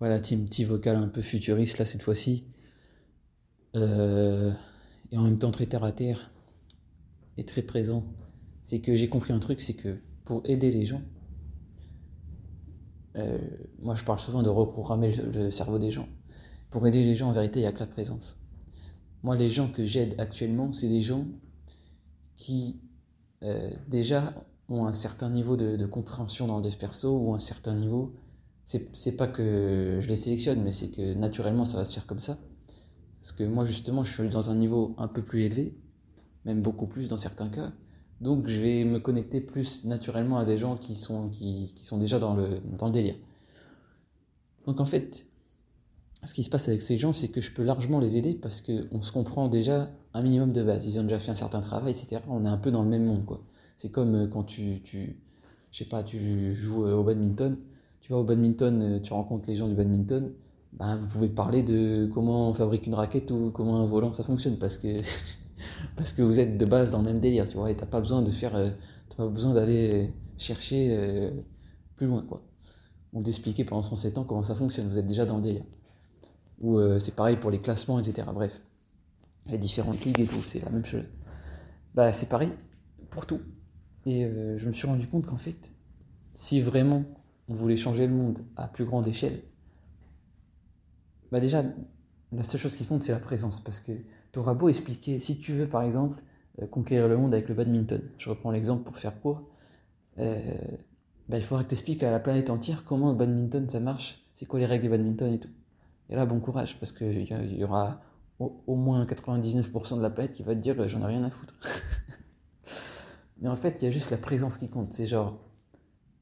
voilà, team petit vocal un peu futuriste là cette fois-ci. Euh, et en même temps très terre à terre et très présent. C'est que j'ai compris un truc, c'est que pour aider les gens, euh, moi je parle souvent de reprogrammer le, cerveau des gens. Pour aider les gens, en vérité, il n'y a que la présence. Moi, les gens que j'aide actuellement, c'est des gens qui euh, déjà ont un certain niveau de, compréhension dans le dev perso ou un certain niveau. C'est pas que je les sélectionne, mais c'est que naturellement ça va se faire comme ça. Parce que moi, justement, je suis dans un niveau un peu plus élevé, même beaucoup plus dans certains cas. Donc, je vais me connecter plus naturellement à des gens qui sont, qui, sont déjà dans le, dans le délire. Donc, en fait, ce qui se passe avec ces gens, c'est que je peux largement les aider parce qu'on se comprend déjà un minimum de base. Ils ont déjà fait un certain travail, etc. On est un peu dans le même monde. C'est comme euh, quand tu, tu, je sais pas, tu joues euh, au badminton. Tu vas au badminton, euh, tu rencontres les gens du badminton. Ben, vous pouvez parler de comment on fabrique une raquette ou comment un volant ça fonctionne parce que parce que vous êtes de base dans le même délire, tu vois. Et t'as pas besoin de faire, t'as pas besoin d'aller chercher plus loin, quoi. Ou d'expliquer pendant 107 ans comment ça fonctionne. Vous êtes déjà dans le délire. Ou c'est pareil pour les classements, etc. Bref les différentes ligues et tout, c'est la même chose. Bah c'est pareil pour tout. Et euh, je me suis rendu compte qu'en fait, si vraiment on voulait changer le monde à plus grande échelle, bah déjà, la seule chose qui compte, c'est la présence. Parce que tu auras beau expliquer, si tu veux par exemple euh, conquérir le monde avec le badminton, je reprends l'exemple pour faire court, euh, bah, il faudra que tu expliques à la planète entière comment le badminton ça marche, c'est quoi les règles du badminton et tout. Et là, bon courage, parce qu'il y aura au, moins 99% de la planète qui va te dire j'en ai rien à foutre. Mais en fait, il y a juste la présence qui compte. C'est genre,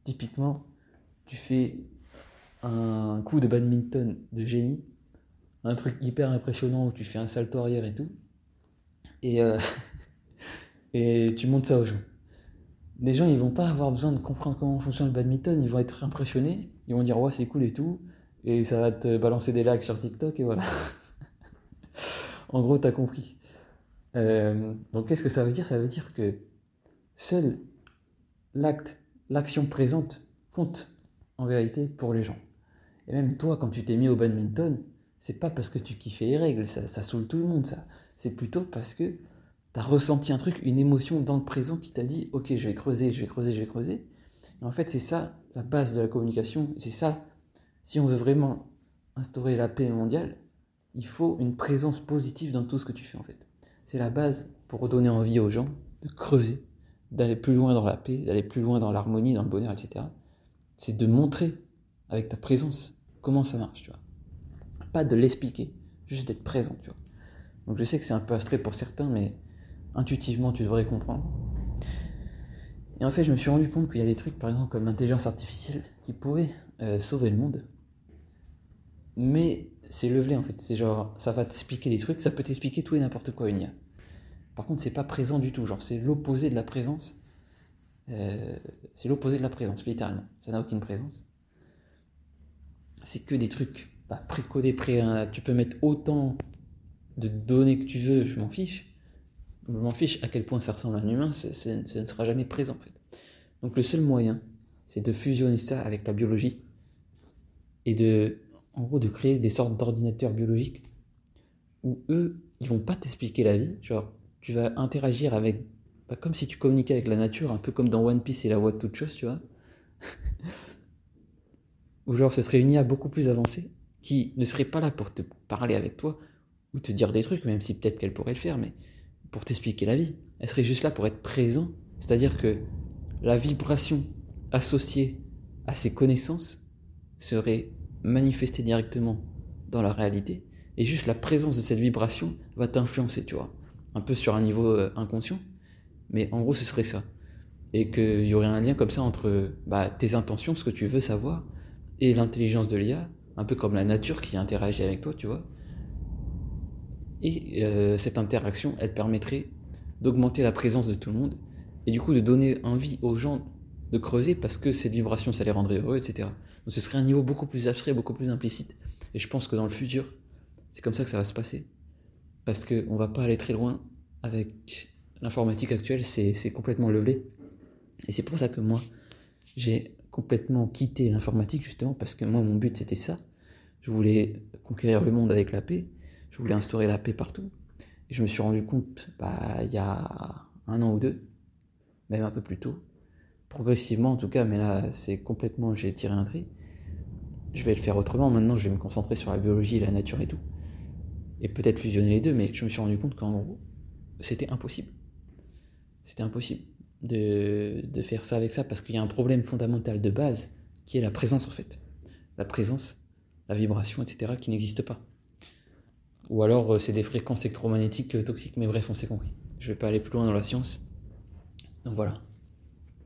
typiquement, tu fais un coup de badminton de génie, un truc hyper impressionnant où tu fais un salto arrière et tout, et, euh, et tu montes ça aux gens. Les gens, ils vont pas avoir besoin de comprendre comment fonctionne le badminton, ils vont être impressionnés, ils vont dire ouais, c'est cool et tout, et ça va te balancer des likes sur TikTok et voilà. en gros, tu as compris. Euh, donc, qu'est-ce que ça veut dire? Ça veut dire que seul l'acte, l'action présente compte en vérité pour les gens. Et même toi, quand tu t'es mis au badminton, c'est pas parce que tu kiffais les règles, ça, ça saoule tout le monde, ça. C'est plutôt parce que tu as ressenti un truc, une émotion dans le présent qui t'a dit Ok, je vais creuser, je vais creuser, je vais creuser. Et en fait, c'est ça la base de la communication. C'est ça, si on veut vraiment instaurer la paix mondiale, il faut une présence positive dans tout ce que tu fais en fait. C'est la base pour donner envie aux gens de creuser, d'aller plus loin dans la paix, d'aller plus loin dans l'harmonie, dans le bonheur, etc. C'est de montrer avec ta présence comment ça marche, tu vois. Pas de l'expliquer, juste d'être présent, tu vois. Donc je sais que c'est un peu abstrait pour certains, mais intuitivement tu devrais comprendre. Et en fait, je me suis rendu compte qu'il y a des trucs, par exemple, comme l'intelligence artificielle, qui pourraient euh, sauver le monde. Mais c'est levelé en fait. C'est genre, ça va t'expliquer des trucs, ça peut t'expliquer tout et n'importe quoi une IA. Par contre, c'est pas présent du tout. Genre, c'est l'opposé de la présence. Euh, c'est l'opposé de la présence, littéralement. Ça n'a aucune présence. C'est que des trucs bah, précodés, pré tu peux mettre autant de données que tu veux, je m'en fiche. Je m'en fiche à quel point ça ressemble à un humain, ça ne sera jamais présent en fait. Donc le seul moyen, c'est de fusionner ça avec la biologie et de en gros, de créer des sortes d'ordinateurs biologiques où eux, ils vont pas t'expliquer la vie. Genre, tu vas interagir avec, pas comme si tu communiquais avec la nature, un peu comme dans One Piece et la voix de toute chose, tu vois. ou genre, ce serait une IA beaucoup plus avancée qui ne serait pas là pour te parler avec toi ou te dire des trucs, même si peut-être qu'elle pourrait le faire, mais pour t'expliquer la vie. Elle serait juste là pour être présent. C'est-à-dire que la vibration associée à ses connaissances serait manifester directement dans la réalité, et juste la présence de cette vibration va t'influencer, tu vois. Un peu sur un niveau euh, inconscient, mais en gros ce serait ça. Et qu'il y aurait un lien comme ça entre bah, tes intentions, ce que tu veux savoir, et l'intelligence de l'IA, un peu comme la nature qui interagit avec toi, tu vois. Et euh, cette interaction, elle permettrait d'augmenter la présence de tout le monde, et du coup de donner envie aux gens de creuser parce que cette vibration, ça les rendrait heureux, etc. Donc ce serait un niveau beaucoup plus abstrait, beaucoup plus implicite. Et je pense que dans le futur, c'est comme ça que ça va se passer. Parce qu'on va pas aller très loin avec l'informatique actuelle, c'est complètement levelé. Et c'est pour ça que moi, j'ai complètement quitté l'informatique, justement, parce que moi, mon but, c'était ça. Je voulais conquérir le monde avec la paix. Je voulais instaurer la paix partout. Et je me suis rendu compte, bah, il y a un an ou deux, même un peu plus tôt, progressivement en tout cas, mais là, c'est complètement, j'ai tiré un tri. Je vais le faire autrement. Maintenant, je vais me concentrer sur la biologie la nature et tout. Et peut-être fusionner les deux, mais je me suis rendu compte qu'en gros, c'était impossible. C'était impossible de, de faire ça avec ça parce qu'il y a un problème fondamental de base qui est la présence en fait. La présence, la vibration, etc., qui n'existe pas. Ou alors euh, c'est des fréquences électromagnétiques euh, toxiques, mais bref, on s'est compris. Je vais pas aller plus loin dans la science. Donc voilà.